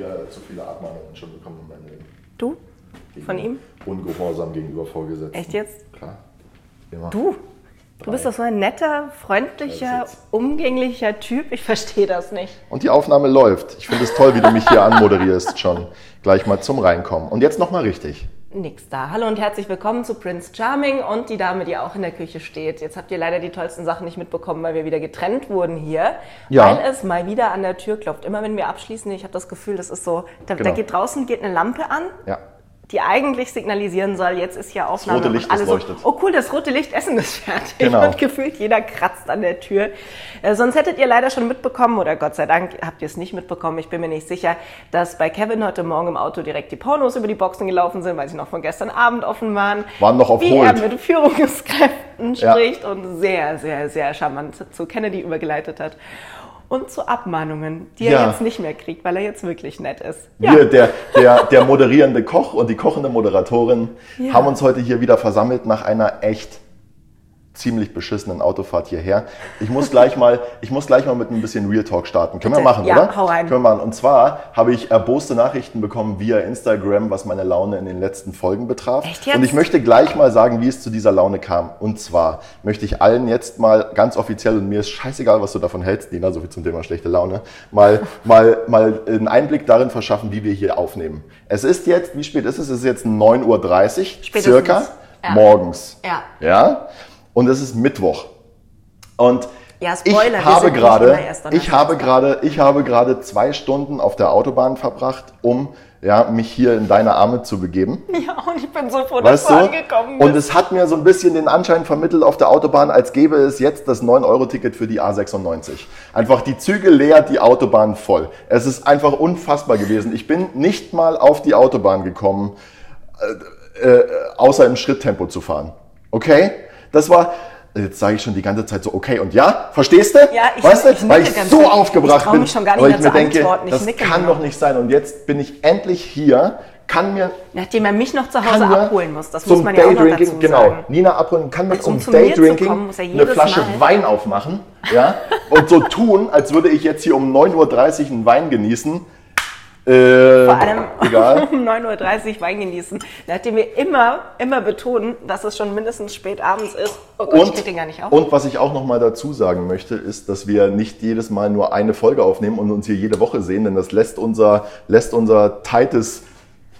Zu viele, zu viele Abmahnungen schon bekommen in meinem Leben. Du? Von ihm? Ungehorsam gegenüber Vorgesetzten. Echt jetzt? Klar. Immer. Du? Du bist doch so ein netter, freundlicher, umgänglicher Typ. Ich verstehe das nicht. Und die Aufnahme läuft. Ich finde es toll, wie du mich hier anmoderierst schon. Gleich mal zum Reinkommen. Und jetzt nochmal richtig. Nix da. Hallo und herzlich willkommen zu Prince Charming und die Dame, die auch in der Küche steht. Jetzt habt ihr leider die tollsten Sachen nicht mitbekommen, weil wir wieder getrennt wurden hier. Ja. Weil es mal wieder an der Tür klopft. Immer wenn wir abschließen, ich habe das Gefühl, das ist so, da, da Genau. geht draußen geht eine Lampe an. Ja. Die eigentlich signalisieren soll, jetzt ist hier Aufnahme. rote und Licht, alle das so, leuchtet. oh cool, das rote Licht, Essen ist fertig. Genau. Und gefühlt jeder kratzt an der Tür. Äh, sonst hättet ihr leider schon mitbekommen, oder Gott sei Dank habt ihr es nicht mitbekommen, ich bin mir nicht sicher, dass bei Kevin heute Morgen im Auto direkt die Pornos über die Boxen gelaufen sind, weil sie noch von gestern Abend offen waren. Waren noch auf Wie er mit Führungskräften Ja. spricht und sehr, sehr, sehr charmant zu Kennedy übergeleitet hat. Und zu Abmahnungen, die er Ja. jetzt nicht mehr kriegt, weil er jetzt wirklich nett ist. Wir, der, der, der moderierende Koch und die kochende Moderatorin, haben uns heute hier wieder versammelt nach einer echt ziemlich beschissenen Autofahrt hierher. Ich muss gleich mal, ich muss gleich mal mit ein bisschen Real Talk starten. Können wir Bitte. machen, Ja, oder? hau rein. Können wir machen. Und zwar habe ich erboste Nachrichten bekommen via Instagram, was meine Laune in den letzten Folgen betraf. Echt jetzt? Und ich möchte gleich mal sagen, wie es zu dieser Laune kam. Und zwar möchte ich allen jetzt mal ganz offiziell, und mir ist scheißegal, was du davon hältst, Nina, so viel zum Thema schlechte Laune, mal, mal, mal einen Einblick darin verschaffen, wie wir hier aufnehmen. Es ist jetzt, wie spät ist es? Es ist jetzt 9.30 Uhr, Spätestens. circa, Ja. morgens. Ja. Ja? Und es ist Mittwoch. Und Ja, Spoiler, ich habe gerade, ich habe gerade, ich habe gerade zwei Stunden auf der Autobahn verbracht, um ja, mich hier in deine Arme zu begeben. Ja, und ich bin so froh, dass Weißt du? angekommen bist. Und es hat mir so ein bisschen den Anschein vermittelt auf der Autobahn, als gäbe es jetzt das 9-Euro-Ticket für die A96. Einfach die Züge leer, die Autobahn voll. Es ist einfach unfassbar gewesen. Ich bin nicht mal auf die Autobahn gekommen, äh, äh, außer im Schritttempo zu fahren. Okay? Das war, jetzt sage ich schon die ganze Zeit so, okay und ja, verstehst du? Ja, ich- weißt du? ich Weil ich so aufgebracht Ich bin. mich schon gar nicht weil mehr ich mir denke, das kann doch nicht sein. Und jetzt bin ich endlich hier, kann mir Nachdem er mich noch zu Hause abholen muss, das zum muss man ja auch noch dazu genau, sagen. Nina abholen, kann mir Und zum um zu mir zu Daydrinking kommen, eine Flasche Mal- Wein aufmachen ja, und so tun, als würde ich jetzt hier um 9.30 Uhr einen Wein genießen. Äh, Vor allem egal. um 9.30 Uhr Wein genießen. Nachdem wir immer, immer betonen, dass es schon mindestens spät abends ist. Oh Gott, ich krieg den gar nicht auf. und was ich auch noch mal dazu sagen möchte, ist, dass wir nicht jedes Mal nur eine Folge aufnehmen und uns hier jede Woche sehen, denn das lässt unser, lässt unser tightes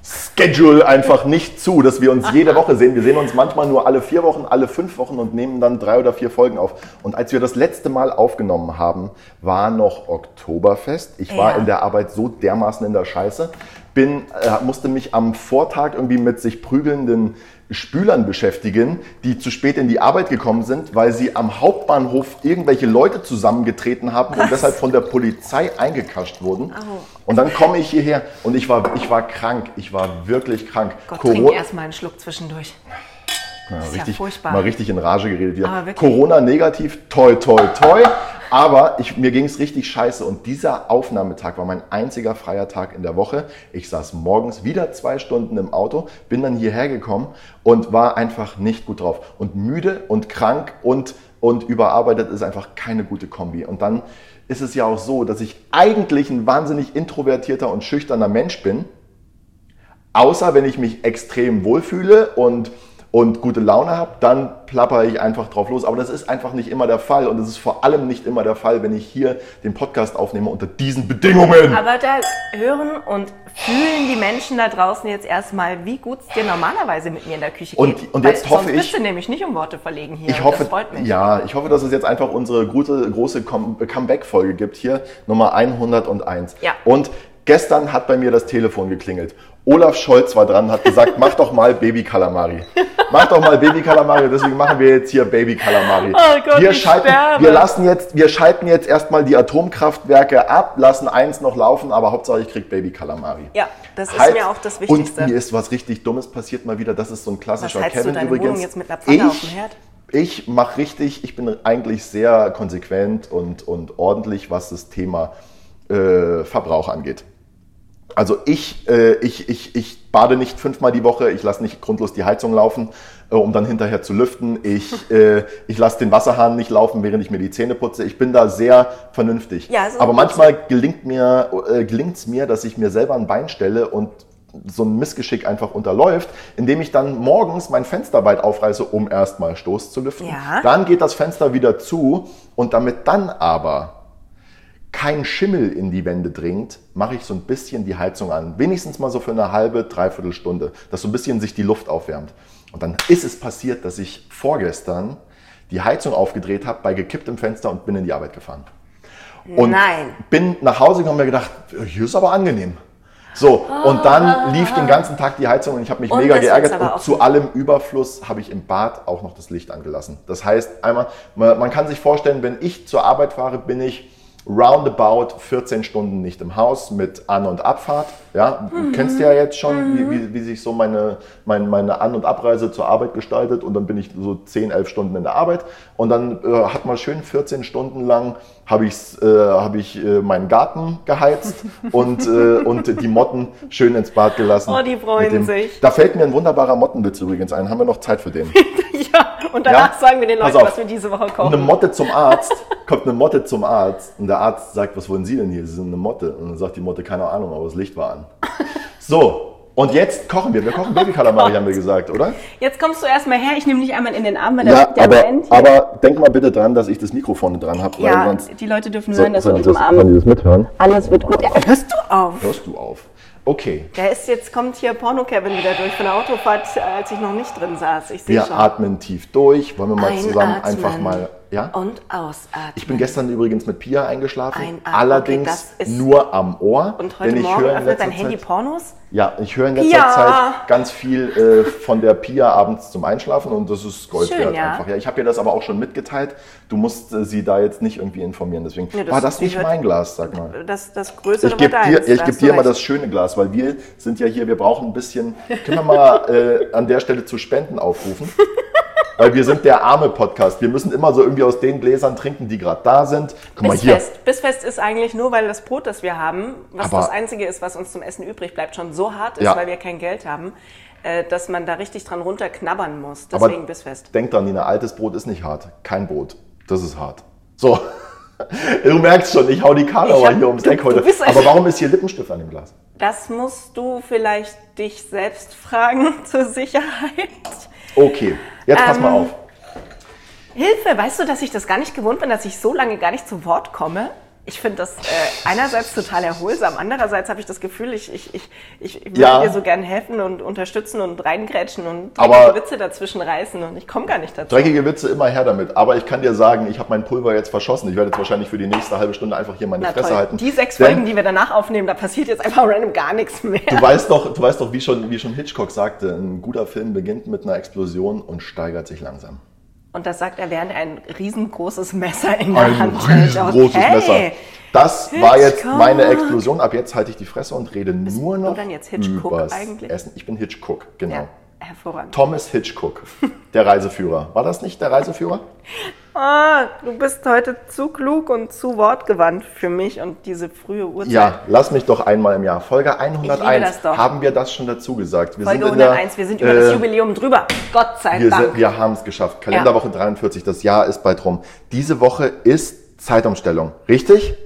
Schedule einfach nicht zu, dass wir uns jede Woche sehen. Wir sehen uns manchmal nur alle vier Wochen, alle fünf Wochen und nehmen dann drei oder vier Folgen auf. Und als wir das letzte Mal aufgenommen haben, war noch Oktoberfest. Ich war Ja. in der Arbeit so dermaßen in der Scheiße, bin, äh, musste mich am Vortag irgendwie mit sich prügelnden Spülern beschäftigen, die zu spät in die Arbeit gekommen sind, weil sie am Hauptbahnhof irgendwelche Leute zusammengetreten haben und deshalb von der Polizei eingekascht wurden. Und dann komme ich hierher und ich war, ich war krank. Ich war wirklich krank. Gott, Coro- trink erstmal einen Schluck zwischendurch. ja, ist ja richtig, furchtbar. mal richtig in Rage geredet hier. Corona negativ, toi, toi, toi. Aber ich, mir ging es richtig scheiße und dieser Aufnahmetag war mein einziger freier Tag in der Woche. Ich saß morgens wieder zwei Stunden im Auto, bin dann hierher gekommen und war einfach nicht gut drauf. Und müde und krank und, und überarbeitet ist einfach keine gute Kombi. Und dann ist es ja auch so, dass ich eigentlich ein wahnsinnig introvertierter und schüchterner Mensch bin. Außer wenn ich mich extrem wohlfühle und, und gute Laune habe, dann plapper ich einfach drauf los. Aber das ist einfach nicht immer der Fall. Und es ist vor allem nicht immer der Fall, wenn ich hier den Podcast aufnehme unter diesen Bedingungen. Aber da hören und fühlen die Menschen da draußen jetzt erstmal, wie gut es dir normalerweise mit mir in der Küche Und- geht. und jetzt Weil hoffe sonst bist ich- du nämlich nicht um Worte verlegen hier. Ich hoffe, das freut mich. ja, ich hoffe, dass es jetzt einfach unsere gute, große Com- Comeback-Folge gibt hier, Nummer 101. Ja. Und gestern hat bei mir das Telefon geklingelt. Olaf Scholz war dran, hat gesagt, mach doch mal Baby Kalamari. Mach doch mal Baby Kalamari, deswegen machen wir jetzt hier Baby Kalamari. Oh Gott, wir ich schalten, sterbe. wir lassen jetzt, wir schalten jetzt erstmal die Atomkraftwerke ab, lassen eins noch laufen, aber Hauptsache ich krieg Baby Kalamari. Ja, das ist Halt. mir auch das Wichtigste. Und mir ist was richtig Dummes passiert mal wieder. Das ist so ein klassischer Was heizt du Kevin deine übrigens. Wohnung jetzt mit einer Pfanne ich, auf dem Herd? Ich mache richtig, ich bin eigentlich sehr konsequent und, und ordentlich, was das Thema äh, Verbrauch angeht. Also ich, äh, ich, ich, ich bade nicht fünfmal die Woche, ich lasse nicht grundlos die Heizung laufen, äh, um dann hinterher zu lüften. Ich, äh, ich lasse den Wasserhahn nicht laufen, während ich mir die Zähne putze. Ich bin da sehr vernünftig. Ja, ist Aber manchmal gelingt mir, äh, gelingt es mir, dass ich mir selber ein Bein stelle und so ein Missgeschick einfach unterläuft, indem ich dann morgens mein Fenster weit aufreiße, um erstmal Stoß zu lüften. Ja. Dann geht das Fenster wieder zu und damit dann aber kein Schimmel in die Wände dringt, mache ich so ein bisschen die Heizung an. Wenigstens mal so für eine halbe, dreiviertel Stunde, dass so ein bisschen sich die Luft aufwärmt. Und dann ist es passiert, dass ich vorgestern die Heizung aufgedreht habe bei gekipptem Fenster und bin in die Arbeit gefahren. Und Nein. bin nach Hause gekommen und mir gedacht, hier ist aber angenehm. So, und dann lief den ganzen Tag die Heizung und ich habe mich mega geärgert. Und zu allem Überfluss habe ich im Bad auch noch das Licht angelassen. Das heißt, einmal, man kann sich vorstellen, wenn ich zur Arbeit fahre, bin ich roundabout 14 Stunden nicht im Haus mit An- und Abfahrt. Ja, du kennst ja jetzt schon, wie, wie, wie sich so meine, meine, meine An- und Abreise zur Arbeit gestaltet. Und dann bin ich so 10, 11 Stunden in der Arbeit. Und dann äh, hat man schön 14 Stunden lang habe ich, äh, hab ich äh, meinen Garten geheizt und, äh, und die Motten schön ins Bad gelassen. Oh, die freuen Mit sich. Da fällt mir ein wunderbarer Mottenwitz übrigens ein. Haben wir noch Zeit für den? Ja, und danach Ja? sagen wir den Leuten, auf. was wir diese Woche kochen. Eine Motte zum Arzt, kommt eine Motte zum Arzt und der Arzt sagt, was wollen Sie denn hier? Sie sind eine Motte. Und dann sagt die Motte, keine Ahnung, aber das Licht war an. So, und jetzt kochen wir. Wir kochen Babykalamari, haben wir gesagt, oder? Jetzt kommst du erstmal her, ich nehme dich einmal in den Arm, weil der, der aber, Moment hier- aber denk mal bitte dran, dass ich das Mikrofon dran habe, ja, sonst... die Leute dürfen hören, dass sollen uns sollen die das mithören? Alles wird gut. Ja, hörst du auf? Hörst du auf? Okay. Der ist jetzt, kommt hier Porno-Kevin wieder durch von der Autofahrt, als ich noch nicht drin saß. Ich sehe Wir schon. atmen tief durch. Wollen wir mal zusammen Einatmen einfach mal... Ja? Und ausatmen. Ich bin gestern übrigens mit Pia eingeschlafen, Einatmen. allerdings Okay, nur am Ohr. Und heute denn ich Morgen höre öffnet dein Handy Zeit- Pornos? Ja, ich höre in letzter Ja. Zeit ganz viel äh, von der Pia abends zum Einschlafen und das ist Gold Schön, wert ja. einfach. Ja, ich habe ihr das aber auch schon mitgeteilt. Du musst äh, sie da jetzt nicht irgendwie informieren. Deswegen Ja, das- war das nicht mein Glas, sag mal. Das, das Größere Ich gebe war dir, deins, ich geb du dir mal das schöne Glas, weil wir sind ja hier, wir brauchen ein bisschen, können wir mal äh, an der Stelle zu Spenden aufrufen? Weil wir sind der arme Podcast. Wir müssen immer so irgendwie aus den Gläsern trinken, die gerade da sind. Guck mal hier. Bissfest. Bissfest ist eigentlich nur, weil das Brot, das wir haben, was Aber- das Einzige ist, was uns zum Essen übrig bleibt, schon so hart ist, Ja. weil wir kein Geld haben, äh, dass man da richtig dran runterknabbern muss. Aber Deswegen Bissfest. denk dran, Nina, altes Brot ist nicht hart. Kein Brot. Das ist hart. So. Du merkst schon, ich hau die Karlauer hier ums Eck heute. Aber warum ist hier Lippenstift an dem Glas? Das musst du vielleicht dich selbst fragen zur Sicherheit. Okay, jetzt pass Ähm, mal auf. Hilfe, weißt du, dass ich das gar nicht gewohnt bin, dass ich so lange gar nicht zu Wort komme? Ich finde das äh, einerseits total erholsam, andererseits habe ich das Gefühl, ich, ich, ich, ich würde Ja. dir so gern helfen und unterstützen und reingrätschen und Aber- dreckige Witze dazwischen reißen und ich komme gar nicht dazu. Dreckige Witze immer her damit. Aber ich kann dir sagen, ich habe mein Pulver jetzt verschossen. Ich werde jetzt wahrscheinlich für die nächste halbe Stunde einfach hier meine Na Fresse toll. halten. Die sechs Denn Folgen, die wir danach aufnehmen, da passiert jetzt einfach random gar nichts mehr. Du weißt doch, du weißt doch, wie schon, wie schon Hitchcock sagte, ein guter Film beginnt mit einer Explosion und steigert sich langsam. Und das sagt er, während er ein riesengroßes Messer in der Ein Hand hält. riesengroßes Okay. Messer. Das war jetzt Hitchcock. meine Explosion. Ab jetzt halte ich die Fresse und rede nur noch dann jetzt Hitchcock übers eigentlich? Essen. Ich bin Hitchcock, genau. Ja, hervorragend. Thomas Hitchcock, der Reiseführer. War das nicht der Reiseführer? Ah, du bist heute zu klug und zu wortgewandt für mich und diese frühe Uhrzeit. Ja, lass mich doch einmal im Jahr. Folge 101. das doch. Haben wir das schon dazu gesagt? Wir Folge sind in der, 101, wir sind über das äh, Jubiläum drüber. Gott sei Wir, Dank. sind- wir haben es geschafft. Kalenderwoche 43, das Jahr ist bald rum. Diese Woche ist Zeitumstellung, richtig?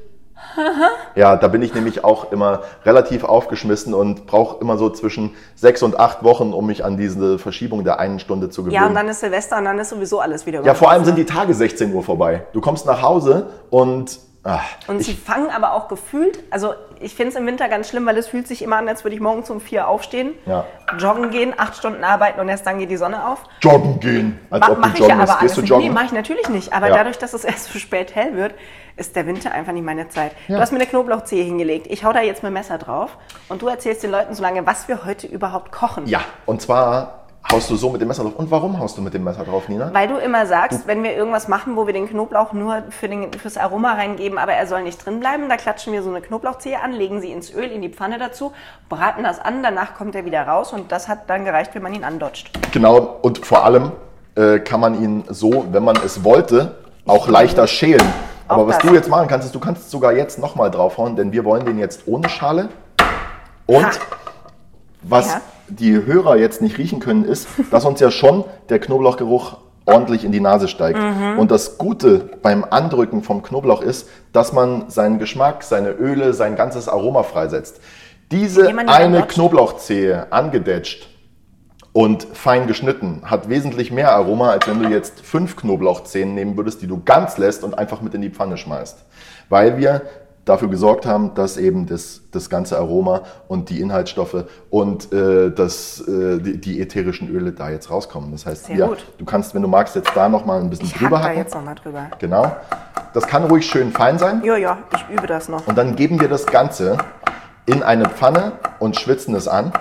Ja, da bin ich nämlich auch immer relativ aufgeschmissen und brauche immer so zwischen sechs und acht Wochen, um mich an diese Verschiebung der einen Stunde zu gewöhnen. ja, und dann ist Silvester und dann ist sowieso alles wieder Ja, vor allem sind die Tage 16 Uhr vorbei. Du kommst nach Hause und Ach, Und sie fangen aber auch gefühlt, also ich finde es im Winter ganz schlimm, weil es fühlt sich immer an, als würde ich morgens um vier aufstehen, Ja. joggen gehen, acht Stunden arbeiten und erst dann geht die Sonne auf. joggen gehen. Als Ma ob du mache ich joggen ja aber alles Gehst du joggen? Nee, mache ich natürlich nicht. Aber Ja. dadurch, dass es erst so spät hell wird, ist der Winter einfach nicht meine Zeit. Ja. Du hast mir eine Knoblauchzehe hingelegt. Ich hau da jetzt mit dem Messer drauf und du erzählst den Leuten so lange, was wir heute überhaupt kochen. ja, und zwar haust du so mit dem Messer drauf. Und warum haust du mit dem Messer drauf, Nina? Weil du immer sagst, wenn wir irgendwas machen, wo wir den Knoblauch nur für den, fürs Aroma reingeben, aber er soll nicht drin bleiben, da klatschen wir so eine Knoblauchzehe an, legen sie ins Öl, in die Pfanne dazu, braten das an, danach kommt er wieder raus und das hat dann gereicht, wenn man ihn andodgt. Genau, und vor allem äh, kann man ihn so, wenn man es wollte, auch leichter schälen. Aber was das. du jetzt machen kannst, ist, du kannst sogar jetzt nochmal draufhauen, denn wir wollen den jetzt ohne Schale. Und Ha. was Ja. Die Hörer jetzt nicht riechen können, ist, dass uns ja schon der Knoblauchgeruch ordentlich in die Nase steigt. Mhm. Und das Gute beim Andrücken vom Knoblauch ist, dass man seinen Geschmack, seine Öle, sein ganzes Aroma freisetzt. Diese eine. Knoblauchzehe angedetscht und fein geschnitten hat wesentlich mehr Aroma, als wenn du jetzt fünf Knoblauchzehen nehmen würdest, die du ganz lässt und einfach mit in die Pfanne schmeißt. Weil wir dafür gesorgt haben, dass eben das, das ganze Aroma und die Inhaltsstoffe und äh, das, äh, die, die ätherischen Öle da jetzt rauskommen. Das heißt, Sehr gut. du kannst, wenn du magst, jetzt da nochmal ein bisschen Ich drüber da hacken. jetzt nochmal drüber. Genau. Das kann ruhig schön fein sein. Ja, ja, ich übe das noch. Und dann geben wir das Ganze in eine Pfanne und schwitzen es an.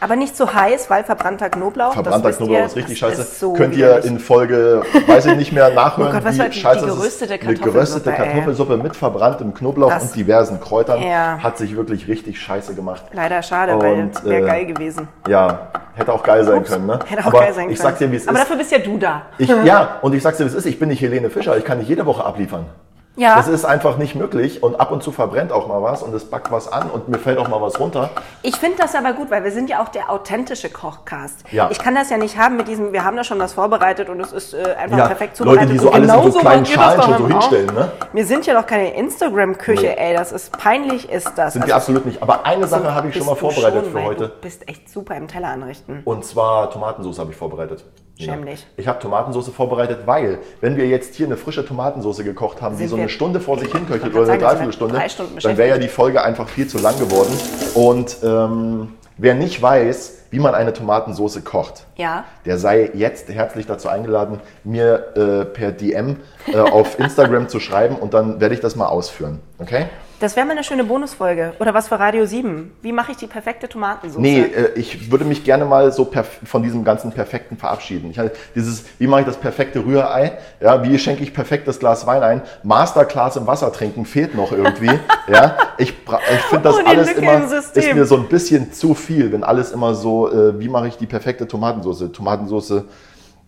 Aber nicht so heiß, weil verbrannter Knoblauch. Verbrannter Knoblauch ihr, ist richtig scheiße. Ist so Könnt ihr in Folge, weiß ich nicht mehr, nachhören, Oh Gott, was war die- scheiße die geröstete Eine Kartoffelsuppe, geröstete ey. Kartoffelsuppe mit verbranntem Knoblauch Das- und diversen Kräutern. Ja. Hat sich wirklich richtig scheiße gemacht. Leider schade, weil Und, es wäre äh, geil gewesen. Ja, hätte auch geil sein Ups, können, ne? Hätte auch Aber geil sein können. ich sag dir, wie es Aber ist. dafür bist ja du da. Ich, ja, und ich sag's dir, wie es ist. Ich bin nicht Helene Fischer. Ich kann nicht jede Woche abliefern. Ja. Das ist einfach nicht möglich und ab und zu verbrennt auch mal was und es backt was an und mir fällt auch mal was runter. Ich finde das aber gut, weil wir sind ja auch der authentische Kochcast. Ja. Ich kann das ja nicht haben mit diesem, wir haben da schon was vorbereitet und es ist äh, einfach Ja, perfekt Leute, zubereitet. die so Und alles in so kleinen Schalen schon so auch. hinstellen, ne? Wir sind ja doch keine Instagram-Küche, Nee. ey, das ist peinlich, ist das. Sind die Also, absolut nicht. Aber eine Sache habe ich schon mal vorbereitet schon, für heute. Du bist echt super im Teller anrichten. Und zwar Tomatensauce habe ich vorbereitet. Schäm dich. Ich habe Tomatensauce vorbereitet, weil, wenn wir jetzt hier eine frische Tomatensauce gekocht haben, die so eine Stunde vor sich hinköchelt wollte oder eine Dreiviertelstunde, dann wäre ja die Folge einfach viel zu lang geworden. Und ähm, wer nicht weiß, wie man eine Tomatensauce kocht, Ja. der sei jetzt herzlich dazu eingeladen, mir äh, per DM äh, auf Instagram zu schreiben und dann werde ich das mal ausführen. Okay? Das wäre mal eine schöne Bonusfolge. Oder was für Radio 7. Wie mache ich die perfekte Tomatensauce? Nee, äh, ich würde mich gerne mal so von diesem ganzen Perfekten verabschieden. Ich hatte dieses, wie mache ich das perfekte Rührei? Ja, wie schenke ich perfekt das Glas Wein ein? Masterclass im Wasser trinken fehlt noch irgendwie. ja, ich, ich finde das Oh, alles Lücke immer, ist mir so ein bisschen zu viel, wenn alles immer so, äh, wie mache ich die perfekte Tomatensauce? Tomatensauce,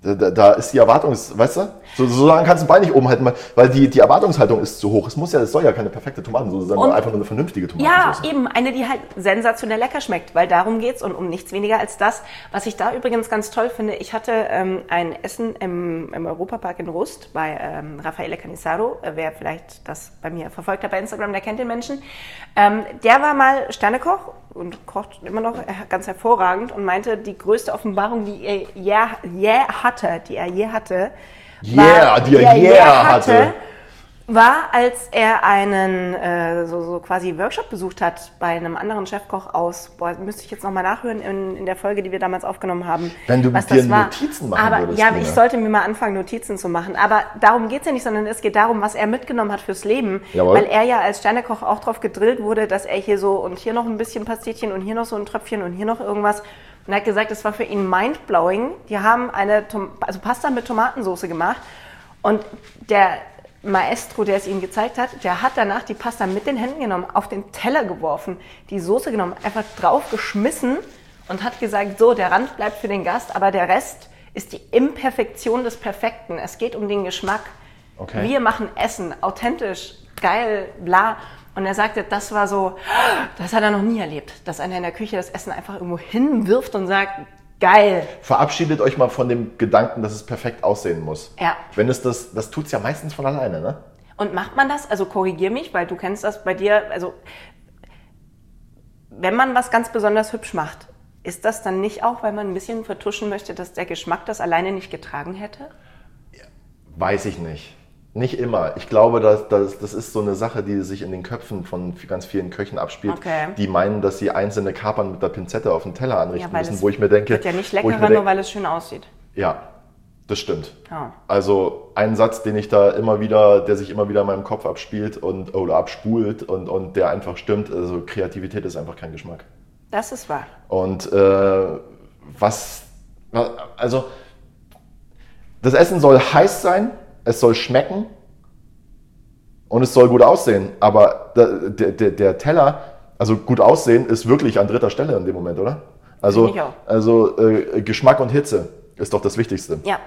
da, da, ist die Erwartungs, weißt du? So, so lange kannst du den Bein nicht oben halten, weil- die, die Erwartungshaltung ist zu hoch. Es muss ja, es soll ja keine perfekte Tomatensauce sein, sondern einfach nur eine vernünftige Ja, Tomatensauce. eben. Eine, die halt sensationell lecker schmeckt, weil darum geht's und um nichts weniger als das. Was ich da übrigens ganz toll finde, ich hatte ähm, ein Essen im, im Europapark in Rust bei ähm, Raffaele Canizaro. Äh, wer vielleicht das bei mir verfolgt hat bei Instagram, der kennt den Menschen. Ähm, der war mal Sternekoch und kocht immer noch ganz hervorragend und meinte, die größte Offenbarung, die er je, je hatte, die er je hatte, Yeah, die er je je hatte. War, als er einen äh, so, so quasi Workshop besucht hat bei einem anderen Chefkoch aus, boah, müsste ich jetzt nochmal nachhören in, in der Folge, die wir damals aufgenommen haben. Wenn du was mit dir das war. Notizen machen Aber würdest, ja, Nina. ich sollte mir mal anfangen, Notizen zu machen. Aber darum geht's ja nicht, sondern es geht darum, was er mitgenommen hat fürs Leben. Jawohl. Weil er ja als Sternekoch auch drauf gedrillt wurde, dass er hier so und hier noch ein bisschen Pastetchen und hier noch so ein Tröpfchen und hier noch irgendwas. Und er hat gesagt, es war für ihn mindblowing. Die haben eine Tom also Pasta mit Tomatensauce gemacht und der Maestro, der es ihm gezeigt hat, der hat danach die Pasta mit den Händen genommen, auf den Teller geworfen, die Soße genommen, einfach draufgeschmissen und hat gesagt, so, der Rand bleibt für den Gast, aber der Rest ist die Imperfektion des Perfekten. Es geht um den Geschmack. Okay. Wir machen Essen, authentisch, geil, bla. Und er sagte, das war so, das hat er noch nie erlebt, dass einer in der Küche das Essen einfach irgendwo hinwirft und sagt, geil. Verabschiedet euch mal von dem Gedanken, dass es perfekt aussehen muss. Ja. Wenn es das, das tut's ja meistens von alleine, ne? Und macht man das? Also korrigier mich, weil du kennst das bei dir. Also wenn man was ganz besonders hübsch macht, ist das dann nicht auch, weil man ein bisschen vertuschen möchte, dass der Geschmack das alleine nicht getragen hätte? Weiß ich nicht. Nicht immer. Ich glaube, dass, dass, das ist so eine Sache, die sich in den Köpfen von ganz vielen Köchen abspielt, Okay. die meinen, dass sie einzelne Kapern mit der Pinzette auf den Teller anrichten Ja, müssen, wo ich mir denke, Wird ja nicht leckerer, nur weil es schön aussieht. Ja, das stimmt. Ja. Also ein Satz, den ich da immer wieder, der sich immer wieder in meinem Kopf abspielt und oder abspult und, und der einfach stimmt. Also Kreativität ist einfach kein Geschmack. Das ist wahr. Und äh, was, also das Essen soll heiß sein, es soll schmecken und es soll gut aussehen. Aber der, der, der- Teller, also gut aussehen, ist wirklich an dritter Stelle in dem Moment, oder? Also, also äh, Geschmack und Hitze ist doch das Wichtigste. Ja.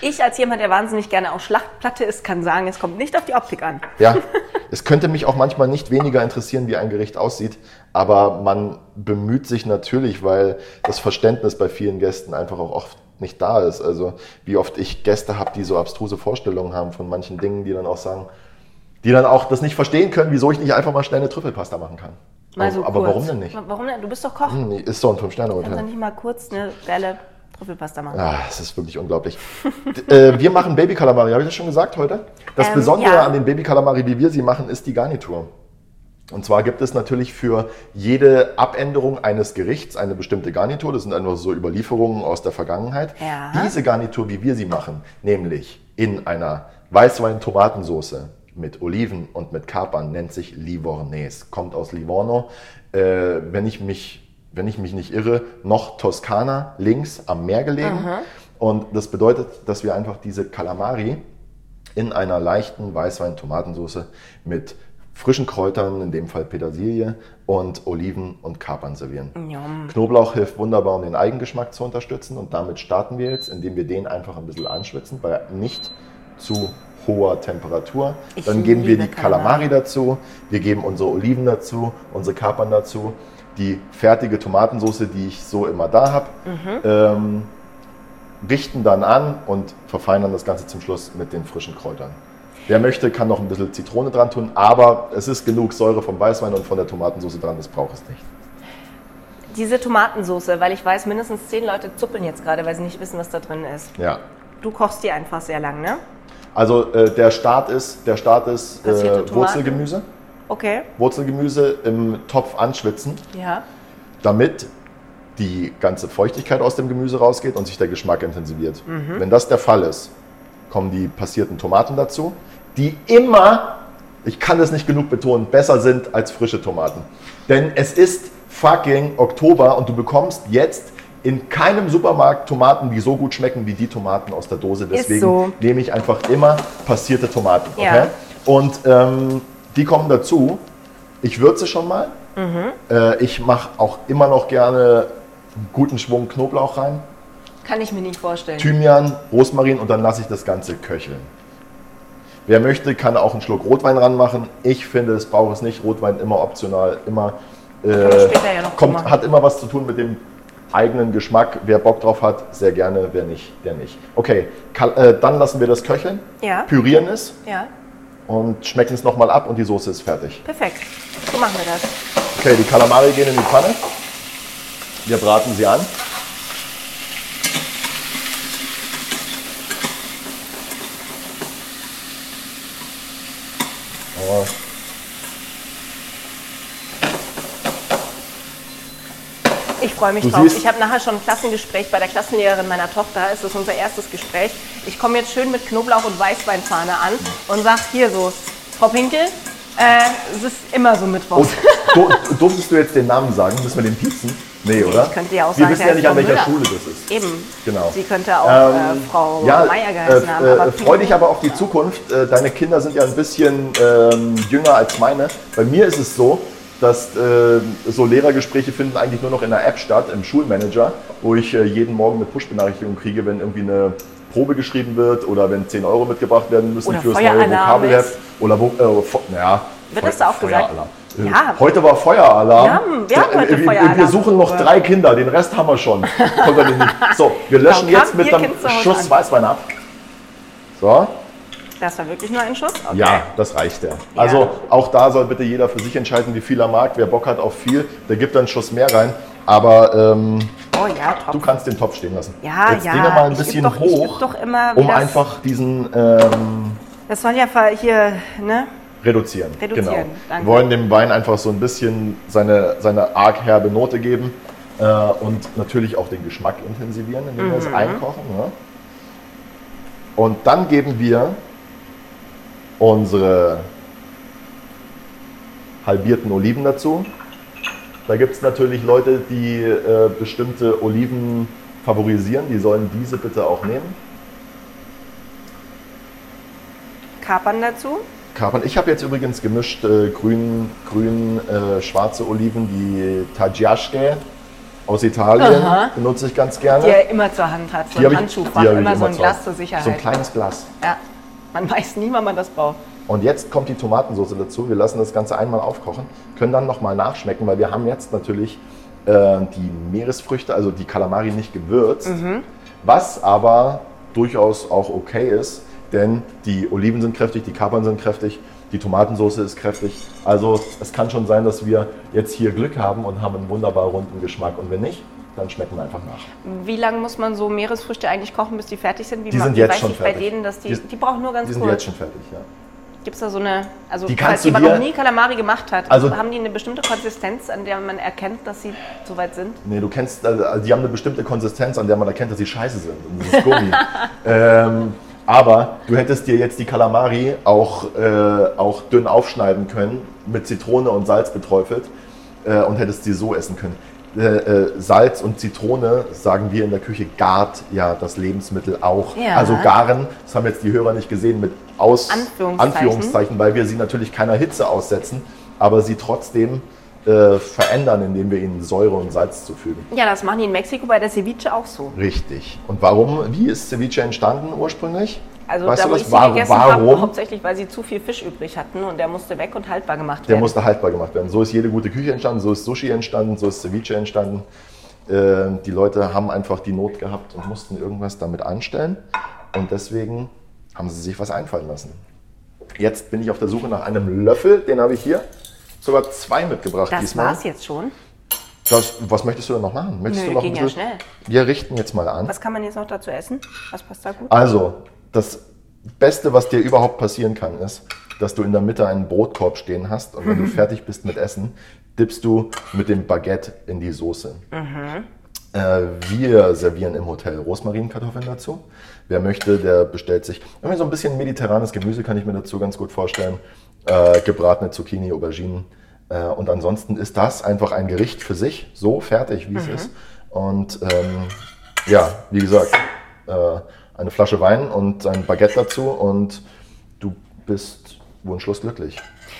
Ich als jemand, der wahnsinnig gerne auch Schlachtplatte isst, kann sagen, es kommt nicht auf die Optik an. Ja, es könnte mich auch manchmal nicht weniger interessieren, wie ein Gericht aussieht, aber man bemüht sich natürlich, weil das Verständnis bei vielen Gästen einfach auch oft nicht da ist. Also wie oft ich Gäste habe, die so abstruse Vorstellungen haben von manchen Dingen, die dann auch sagen, die dann auch das nicht verstehen können, wieso ich nicht einfach mal schnell eine Trüffelpasta machen kann. Mal so aber kurz. warum denn nicht? Warum denn? Du bist doch Koch. Hm, Ist so ein Kannst du Fünf-Sterne-Hotel. nicht mal kurz eine geile Trüffelpasta machen? Ah, es ist wirklich unglaublich. Äh, wir machen Baby Calamari, habe ich das schon gesagt heute? Das Ähm, Besondere ja. an den Baby Calamari, wie wir sie machen, ist die Garnitur. Und zwar gibt es natürlich für jede Abänderung eines Gerichts eine bestimmte Garnitur. Das sind einfach so Überlieferungen aus der Vergangenheit. Ja. Diese Garnitur, wie wir sie machen, nämlich in einer Weißwein-Tomatensoße mit Oliven und mit Kapern, nennt sich Livornese. Kommt aus Livorno. Äh, wenn, ich mich, wenn ich mich nicht irre, noch Toskana, links am Meer gelegen. Und das bedeutet, dass wir einfach diese Calamari in einer leichten Weißwein-Tomatensoße mit frischen Kräutern, in dem Fall Petersilie und Oliven und Kapern servieren. Njom. Knoblauch hilft wunderbar, um den Eigengeschmack zu unterstützen und damit starten wir jetzt, indem wir den einfach ein bisschen anschwitzen, bei nicht zu hoher Temperatur. Ich Dann geben wir die Calamari Calamari. dazu, wir geben unsere Oliven dazu, unsere Kapern dazu, die fertige Tomatensauce, die ich so immer da habe, ähm, richten dann an und verfeinern das Ganze zum Schluss mit den frischen Kräutern. Wer möchte, kann noch ein bisschen Zitrone dran tun, aber es ist genug Säure vom Weißwein und von der Tomatensauce dran, das braucht es nicht. Diese Tomatensoße, weil ich weiß, mindestens zehn Leute zuppeln jetzt gerade, weil sie nicht wissen, was da drin ist. Ja. Du kochst die einfach sehr lang, ne? Also äh, der Start ist, der Start ist äh. Wurzelgemüse. Okay. Wurzelgemüse im Topf anschwitzen, Ja. damit die ganze Feuchtigkeit aus dem Gemüse rausgeht und sich der Geschmack intensiviert. Wenn das der Fall ist, kommen die passierten Tomaten dazu, die immer, ich kann das nicht genug betonen, besser sind als frische Tomaten. Denn es ist fucking Oktober und du bekommst jetzt in keinem Supermarkt Tomaten, die so gut schmecken wie die Tomaten aus der Dose. Deswegen so. nehme ich einfach immer passierte Tomaten. Okay? Ja. Und ähm, die kommen dazu. Ich würze schon mal. Äh, ich mache auch immer noch gerne einen guten Schwung Knoblauch rein, Kann ich mir nicht vorstellen. Thymian, Rosmarin und dann lasse ich das Ganze köcheln. Wer möchte, kann auch einen Schluck Rotwein ranmachen. Ich finde, es braucht es nicht. Rotwein immer optional, immer äh, später ja noch kommt, machen. hat immer was zu tun mit dem eigenen Geschmack. Wer Bock drauf hat, sehr gerne. Wer nicht, der nicht. Okay, Kal- äh, dann lassen wir das köcheln, Ja. pürieren es Ja. und schmecken es nochmal ab und die Soße ist fertig. Perfekt. So machen wir das. Okay, die Kalamari gehen in die Pfanne. Wir braten sie an. Freue mich Du drauf. Ich habe nachher schon ein Klassengespräch bei der Klassenlehrerin meiner Tochter. Es ist unser erstes Gespräch. Ich komme jetzt schön mit Knoblauch und Weißweinfahne an und sag hier so, Frau Pinkel, äh, es ist immer so Mittwoch. Und du, durftest du jetzt den Namen sagen? Müssen wir den piepsen? Nee, oder? Ich könnte ja auch Wir sagen, wissen ja nicht, an welcher Schule das ist. Eben. Genau. Sie könnte auch Ähm, äh, Frau ja, Meier geheißen äh, haben. äh, aber freu dich aber auf die Zukunft. Äh, deine Kinder sind ja ein bisschen ähm, jünger als meine. Bei mir ist es so, dass äh, so Lehrergespräche finden eigentlich nur noch in der App statt, im Schulmanager, wo ich äh, jeden Morgen eine Push-Benachrichtigung kriege, wenn irgendwie eine Probe geschrieben wird oder wenn 10 Euro mitgebracht werden müssen Oder fürs neue Vokabelheft. Oder äh, naja, Wird das da auch gesagt? Äh, Ja. Heute war Feueralarm. Wir haben- wir haben heute wir, wir Feueralarm. suchen noch drei Kinder, den Rest haben wir schon. So, wir löschen jetzt mit einem Schuss? Weißwein ab. So, Das war wirklich nur ein Schuss? Okay. ja, das reicht ja. Also auch da soll bitte jeder für sich entscheiden, wie viel er mag. Wer Bock hat auf viel, der gibt dann einen Schuss mehr rein. Aber ähm, Oh ja, du kannst den Topf stehen lassen. Ja, Jetzt ja, Dinge mal ein ich bisschen doch- hoch, immer, um einfach diesen, ähm, Das soll ja hier, ne? Reduzieren. Reduzieren, Genau. danke. Wir wollen dem Wein einfach so ein bisschen seine, seine arg herbe Note geben äh, und natürlich auch den Geschmack intensivieren, indem wir es einkochen. Ne? Und dann geben wir unsere halbierten Oliven dazu. Da gibt es natürlich Leute, die äh, bestimmte Oliven favorisieren. Die sollen diese bitte auch nehmen. Kapern dazu. Kapern. Ich habe jetzt übrigens gemischt äh, grün, grün äh, schwarze Oliven, die Tagliasche aus Italien Aha. benutze ich ganz gerne. Die er immer zur Hand hat. So ein ich- Handschuhfach, die immer so ein Glas zur Sicherheit. So ein kleines Glas. Ja. Man weiß nie, wann man das braucht. Und jetzt kommt die Tomatensauce dazu. Wir lassen das Ganze einmal aufkochen, können dann nochmal nachschmecken, weil wir haben jetzt natürlich äh, die Meeresfrüchte, also die Kalamari nicht gewürzt, Mhm. was aber durchaus auch okay ist, denn die Oliven sind kräftig, die Kapern sind kräftig, die Tomatensauce ist kräftig. Also es kann schon sein, dass wir jetzt hier Glück haben und haben einen wunderbar runden Geschmack. Und wenn nicht, dann schmecken wir einfach nach. Wie lange muss man so Meeresfrüchte eigentlich kochen, bis die fertig sind? Wie Die sind jetzt schon ich bei fertig. denen, dass die, Die- die, brauchen nur ganz Die sind kurz. jetzt schon fertig, ja. Gibt es da so eine, also Die falls jemand noch nie Kalamari gemacht hat, Also- haben die eine bestimmte Konsistenz, an der man erkennt, dass sie soweit sind? Nee, du kennst, also die haben eine bestimmte Konsistenz, an der man erkennt, dass sie scheiße sind. Und das ist Gummi. ähm, aber du hättest dir jetzt die Kalamari auch, äh, auch dünn aufschneiden können, mit Zitrone und Salz beträufelt äh, und hättest sie so essen können. Äh, äh, Salz und Zitrone, sagen wir in der Küche, gart ja das Lebensmittel auch. Ja. Also garen, das haben jetzt die Hörer nicht gesehen, mit Aus Anführungszeichen. Anführungszeichen, weil wir sie natürlich keiner Hitze aussetzen, aber sie trotzdem äh, verändern, indem wir ihnen Säure und Salz zufügen. Ja, das machen die in Mexiko bei der Ceviche auch so. Richtig. Und warum? Wie ist Ceviche entstanden ursprünglich? Also weißt da, du wo das? ich sie Warum- gegessen habe, hauptsächlich, weil sie zu viel Fisch übrig hatten und der musste weg und haltbar gemacht Der werden. musste haltbar gemacht werden. So ist jede gute Küche entstanden, so ist Sushi entstanden, so ist Ceviche entstanden. Äh, die Leute haben einfach die Not gehabt und mussten irgendwas damit anstellen. Und deswegen haben sie sich was einfallen lassen. Jetzt bin ich auf der Suche nach einem Löffel, den habe ich hier. Sogar zwei mitgebracht das diesmal. war's jetzt schon. Das, was möchtest du denn noch machen? Möchtest Nö, du noch ging ja schnell. Wir richten jetzt mal an. Was kann man jetzt noch dazu essen? Was passt da gut? Also, das Beste, was dir überhaupt passieren kann, ist, dass du in der Mitte einen Brotkorb stehen hast und wenn du fertig bist mit Essen, dippst du mit dem Baguette in die Soße. Äh, wir servieren im Hotel Rosmarinkartoffeln dazu. Wer möchte, der bestellt sich. Irgendwie so ein bisschen mediterranes Gemüse kann ich mir dazu ganz gut vorstellen. Äh, gebratene Zucchini, Auberginen. Äh, und ansonsten ist das einfach ein Gericht für sich, so fertig, wie es ist. Und ähm, ja, wie gesagt, äh, eine Flasche Wein und ein Baguette dazu und du bist wunschlos glücklich.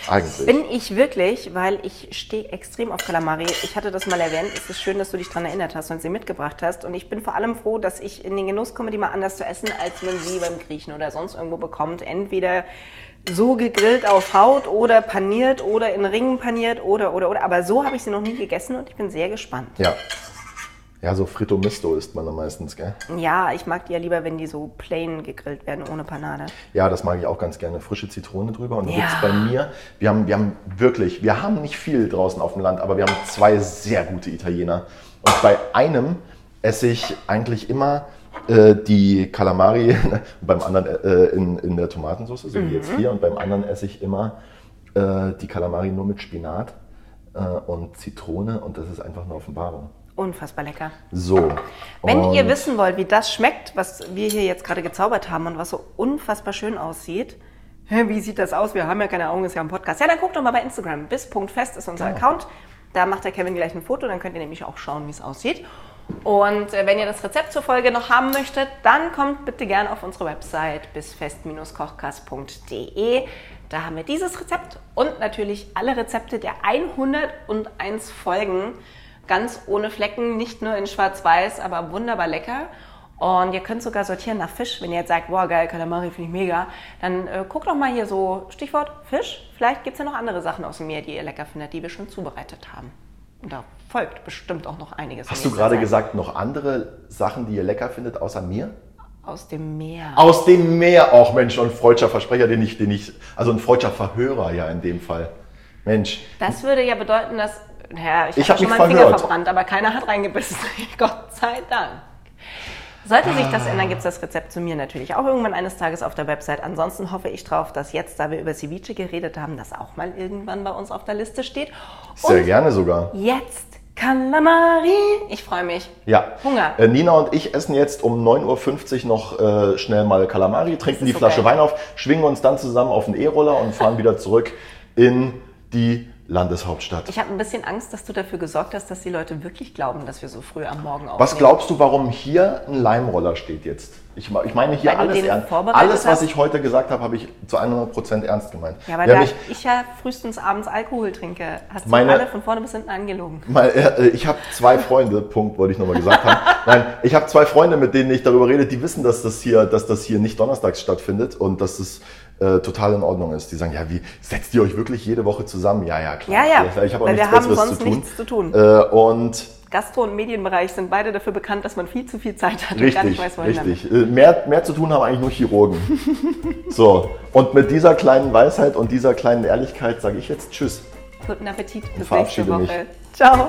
Eigentlich. Bin ich wirklich, weil ich stehe extrem auf Kalamari. Ich hatte das mal erwähnt. Es ist schön, dass du dich daran erinnert hast und sie mitgebracht hast. Und ich bin vor allem froh, dass ich in den Genuss komme, die mal anders zu essen, als man sie beim Griechen oder sonst irgendwo bekommt. Entweder so gegrillt auf Haut oder paniert oder in Ringen paniert oder, oder, oder. Aber so habe ich sie noch nie gegessen und ich bin sehr gespannt. ja. Ja, so Fritto Misto isst man dann meistens, gell? Ja, ich mag die ja lieber, wenn die so plain gegrillt werden, ohne Panade. Ja, das mag ich auch ganz gerne. Frische Zitrone drüber. Und da Ja. gibt's bei mir, wir haben, wir haben wirklich, wir haben nicht viel draußen auf dem Land, aber wir haben zwei sehr gute Italiener. Und bei einem esse ich eigentlich immer äh, die Calamari, beim anderen äh, in, in der Tomatensauce, so wie jetzt hier. Und beim anderen esse ich immer äh, die Calamari nur mit Spinat äh, und Zitrone. Und das ist einfach eine Offenbarung. Unfassbar lecker. So. Wenn ihr wissen wollt, wie das schmeckt, was wir hier jetzt gerade gezaubert haben und was so unfassbar schön aussieht, wie sieht das aus? Wir haben ja keine Augen, ist ja ein Podcast. Ja, dann guckt doch mal bei Instagram. Bis.fest ist unser Account. Da macht der Kevin gleich ein Foto, dann könnt ihr nämlich auch schauen, wie es aussieht. Und äh, wenn ihr das Rezept zur Folge noch haben möchtet, dann kommt bitte gerne auf unsere Website bisfest-kochkast.de. Da haben wir dieses Rezept und natürlich alle Rezepte der 101 Folgen ganz ohne Flecken, nicht nur in schwarz-weiß, aber wunderbar lecker. Und ihr könnt sogar sortieren nach Fisch. Wenn ihr jetzt sagt, boah geil, Kalamari finde ich mega, dann äh, guckt doch mal hier so, Stichwort Fisch. Vielleicht gibt es ja noch andere Sachen aus dem Meer, die ihr lecker findet, die wir schon zubereitet haben. Und da folgt bestimmt auch noch einiges. in Hast du gerade Zeit. gesagt, noch andere Sachen, die ihr lecker findet, außer mir? Aus dem Meer. Aus dem Meer auch, Mensch, und ein freudscher Versprecher, den ich, den ich, also ein freudscher Verhörer ja in dem Fall. Mensch, Das würde ja bedeuten, dass, naja, ich, Ich habe hab schon mich mal einen Finger verbrannt, aber keiner hat reingebissen. Gott sei Dank. Sollte sich das ändern, gibt es das Rezept zu mir natürlich auch irgendwann eines Tages auf der Website. Ansonsten hoffe ich drauf, dass jetzt, da wir über Ceviche geredet haben, das auch mal irgendwann bei uns auf der Liste steht. Sehr gerne sogar. Jetzt Calamari. Ich freue mich. Ja. Hunger. Äh, Nina und ich essen jetzt um 9.50 Uhr noch äh, schnell mal Calamari, trinken die Flasche geil. Wein auf, schwingen uns dann zusammen auf den E-Roller und fahren wieder zurück in die Landeshauptstadt. Ich habe ein bisschen Angst, dass du dafür gesorgt hast, dass die Leute wirklich glauben, dass wir so früh am Morgen aufnehmen. Was glaubst du, warum hier ein Leimroller steht jetzt? Ich, ich meine hier Weil alles ernst. Alles, was ich heute gesagt habe, habe ich zu 100% ernst gemeint. Ja, Wer da mich- ich ja frühestens abends Alkohol trinke, hast du Meine- alle von vorne bis hinten angelogen. Mal, äh, ich habe zwei Freunde, Punkt, wollte ich nochmal gesagt haben. Nein, ich habe zwei Freunde, mit denen ich darüber rede, die wissen, dass das hier, dass das hier nicht donnerstags stattfindet und dass es äh, total in Ordnung ist. Die sagen, ja, wie setzt ihr euch wirklich jede Woche zusammen? Ja, ja, klar. Ja, ja, Ich habe auch weil wir haben sonst zu nichts zu tun. Äh, und Gastro- und Medienbereich sind beide dafür bekannt, dass man viel zu viel Zeit hat und gar nicht richtig, weiß, wohin damit. richtig. Äh, Mehr, mehr zu tun haben eigentlich nur Chirurgen. so, und mit dieser kleinen Weisheit und dieser kleinen Ehrlichkeit sage ich jetzt Tschüss. Guten Appetit. Bis nächste Woche. mich. Ciao.